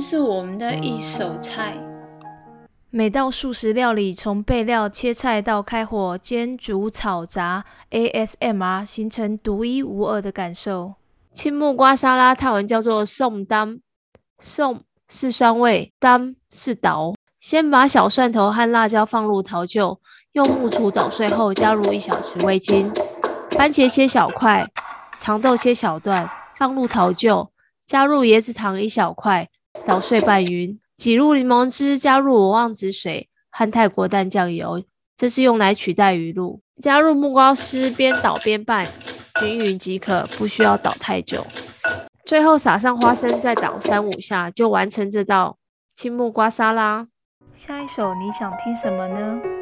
是我们的一手菜。每道素食料理，从备料、切菜到开火煎、煮、炒、炸，ASMR 形成独一无二的感受。青木瓜沙拉泰文叫做宋当，宋是酸味，当是捣。先把小蒜头和辣椒放入陶臼，用木杵捣碎后，加入一小匙味精。番茄切小块，长豆切小段，放入陶臼，加入椰子糖一小块，捣碎拌匀。挤入柠檬汁，加入罗望子水和泰国淡酱油，这是用来取代鱼露。加入木瓜丝，边捣边拌均匀即可，不需要捣太久。最后撒上花生，再捣三五下，就完成这道青木瓜沙拉。下一首你想听什么呢？